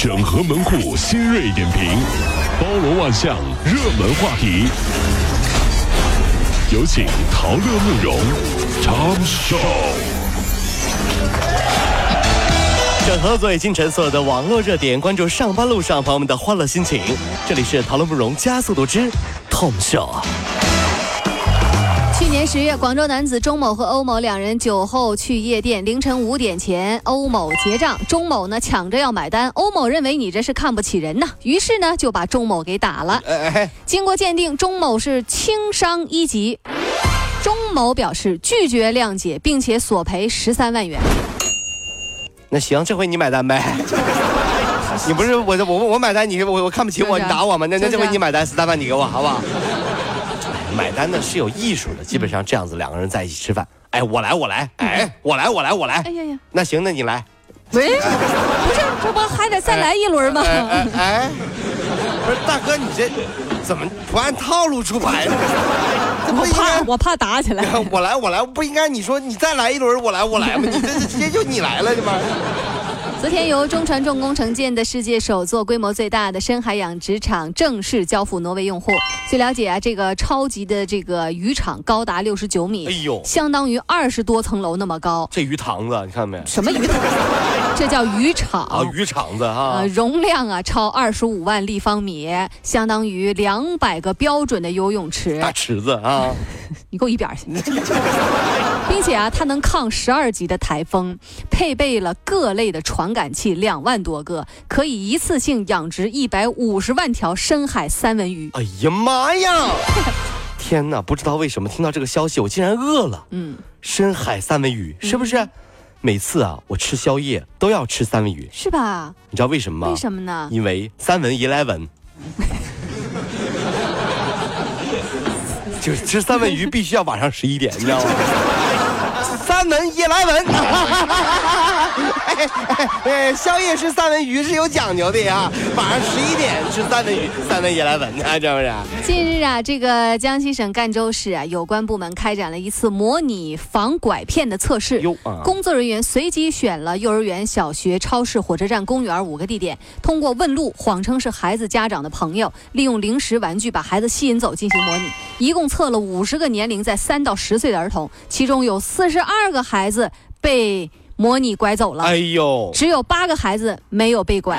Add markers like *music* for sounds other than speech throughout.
整合门户新锐点评，包罗万象，热门话题。有请陶乐慕容长寿。整合昨夜今晨所有的网络热点，关注上班路上朋友们的欢乐心情。这里是陶乐慕容加速度之 Tom Show。去年十月，广州男子钟某和欧某两人酒后去夜店，凌晨五点前，欧某结账，钟某呢抢着要买单，欧某认为你这是看不起人呐，于是呢就把钟某给打了。经过鉴定，钟某是轻伤一级，钟某表示拒绝谅解，并且索赔十三万元。那行，这回你买单呗。*laughs* 你不是我我我买单，你我我看不起我，你打我吗？那那这回你买单，十三万你给我好不好？买单的是有艺术的，基本上这样子两个人在一起吃饭，哎，我来我来，哎，我来我来我来，哎呀呀，那行，那你来，喂，不是，这不还得再来一轮吗？哎，不是大哥，你这怎么不按套路出牌呢？*laughs* 我怕我怕打起来，*laughs* 我来我来，不应该你说你再来一轮，我来我来吗？你这直接就你来了，这玩意儿。昨天，由中船重工承建的世界首座、规模最大的深海养殖场正式交付挪威用户。据了解啊，这个超级的这个渔场高达六十九米，哎呦，相当于二十多层楼那么高。这鱼塘子，你看没？什么鱼塘？*laughs* 这叫渔场啊，渔场子啊。容量啊超二十五万立方米，相当于两百个标准的游泳池。大池子啊！*laughs* 你给我一边去！*laughs* 并且啊，它能抗十二级的台风，配备了各类的传感器两万多个，可以一次性养殖一百五十万条深海三文鱼。哎呀妈呀！*laughs* 天哪，不知道为什么听到这个消息，我竟然饿了。嗯，深海三文鱼是不是？每次啊，我吃宵夜都要吃三文鱼，是吧？你知道为什么吗？为什么呢？因为三文 eleven。吃三文鱼必须要晚上十一点，你知道吗？三文夜来文，*laughs* 哎，宵夜吃三文鱼是有讲究的呀。晚上十一点吃三文鱼，三文鱼来文，啊，是不是？近日啊，这个江西省赣州市啊，有关部门开展了一次模拟防拐骗的测试。工作人员随机选了幼儿园、小学、超市、火车站、公园五个地点，通过问路，谎称是孩子家长的朋友，利用零食、玩具把孩子吸引走进行模拟。一共测了五十个年龄在三到十岁的儿童，其中有四十二个孩子被模拟拐走了。哎呦，只有八个孩子没有被拐，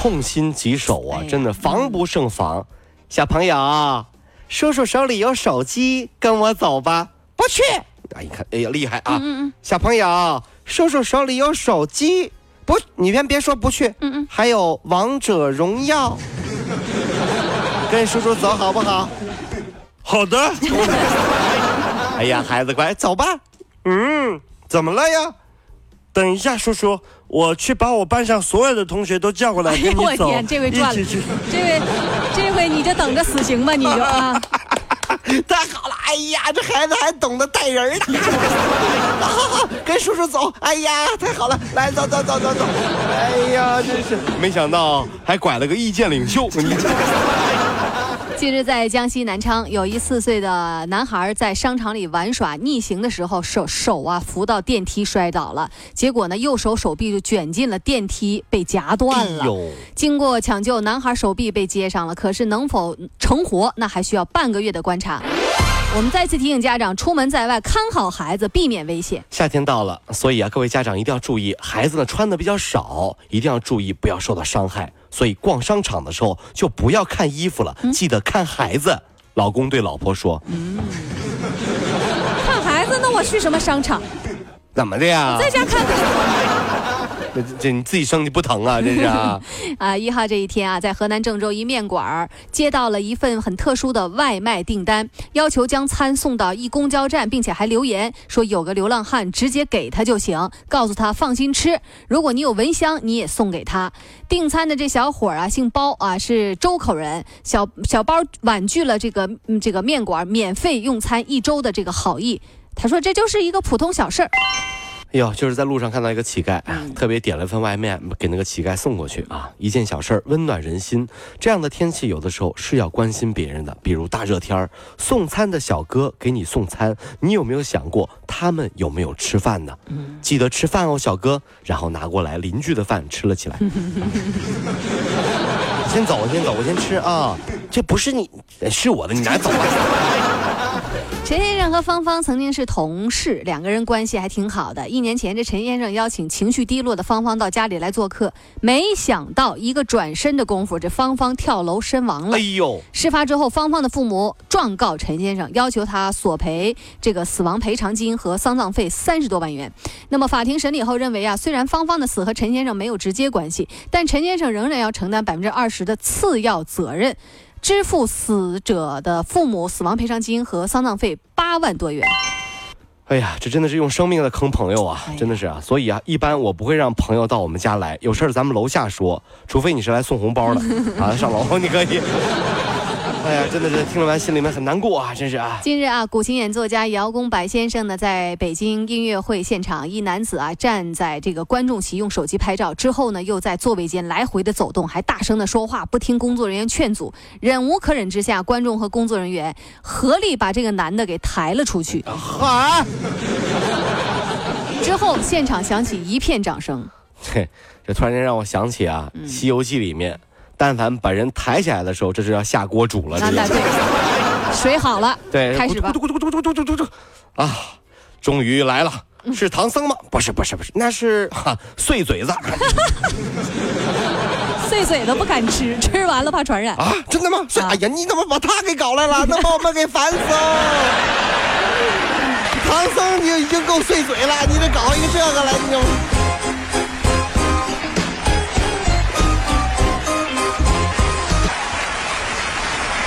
痛心疾首啊！真的防不胜防。小朋友，叔叔手里有手机，跟我走吧。不去。哎，你看，哎呀，厉害啊！嗯嗯。小朋友，叔叔手里有手机，不，你先别说不去。嗯嗯。还有王者荣耀，*laughs* 跟叔叔走好不好？好的。*laughs* 哎呀，孩子乖，走吧。嗯，怎么了呀？等一下，叔叔，我去把我班上所有的同学都叫过来跟你走。我天，这回赚了。这回，这回你就等着死刑吧，你就啊。*laughs* 太好了！哎呀，这孩子还懂得带人呢。*laughs* 好好好，跟叔叔走。哎呀，太好了，来，走走走走走。哎呀，真是没想到还拐了个意见领袖。近日，在江西南昌，有一四岁的男孩在商场里玩耍，逆行的时候手手啊扶到电梯摔倒了，结果呢右手手臂就卷进了电梯，被夹断了。经过抢救，男孩手臂被接上了，可是能否成活，那还需要半个月的观察。我们再次提醒家长，出门在外看好孩子，避免危险。夏天到了，所以啊，各位家长一定要注意，孩子呢穿的比较少，一定要注意不要受到伤害。所以逛商场的时候就不要看衣服了，记得看孩子。老公对老婆说：“嗯，看孩子，那我去什么商场？怎么的呀？在家看看。”这你自己生的不疼啊？这是啊！*laughs* 啊，一号这一天啊，在河南郑州一面馆接到了一份很特殊的外卖订单，要求将餐送到一公交站，并且还留言说有个流浪汉直接给他就行，告诉他放心吃。如果你有蚊香，你也送给他。订餐的这小伙啊，姓包啊，是周口人。小小包婉拒了这个这个面馆免费用餐一周的这个好意，他说这就是一个普通小事儿。哎呦，就是在路上看到一个乞丐，特别点了份外卖给那个乞丐送过去啊，一件小事儿温暖人心。这样的天气有的时候是要关心别人的，比如大热天儿，送餐的小哥给你送餐，你有没有想过他们有没有吃饭呢？记得吃饭哦，小哥。然后拿过来邻居的饭吃了起来。*laughs* 先走，先走，我先吃啊！这不是你，是我的，你拿走吧。陈先生和芳芳曾经是同事，两个人关系还挺好的。一年前，这陈先生邀请情绪低落的芳芳到家里来做客，没想到一个转身的功夫，这芳芳跳楼身亡了。哎呦！事发之后，芳芳的父母状告陈先生，要求他索赔这个死亡赔偿金和丧葬费三十多万元。那么法庭审理后认为啊，虽然芳芳的死和陈先生没有直接关系，但陈先生仍然要承担百分之二十的次要责任。支付死者的父母死亡赔偿金和丧葬费八万多元。哎呀，这真的是用生命在坑朋友啊！真的是啊，所以啊，一般我不会让朋友到我们家来，有事儿咱们楼下说，除非你是来送红包的 *laughs* 啊，上楼你可以。哎呀，真的是听了完心里面很难过啊！真是啊。近日啊，古琴演奏家姚公白先生呢，在北京音乐会现场，一男子啊站在这个观众席用手机拍照，之后呢又在座位间来回的走动，还大声的说话，不听工作人员劝阻。忍无可忍之下，观众和工作人员合力把这个男的给抬了出去。啊！之后现场响起一片掌声。嘿，*laughs* 这突然间让我想起啊，《西游记》里面。但凡把人抬起来的时候，这是要下锅煮了。对，水好了，对，开始吧。啊，终于来了，是唐僧吗？不是，不是，不是，那是哈碎嘴子。*laughs* 碎嘴子不敢吃，吃完了怕传染。啊，真的吗？哎呀，你怎么把他给搞来了？*laughs* 能把我们给烦死了。唐僧你已经够碎嘴了，你得搞一个这个来，你。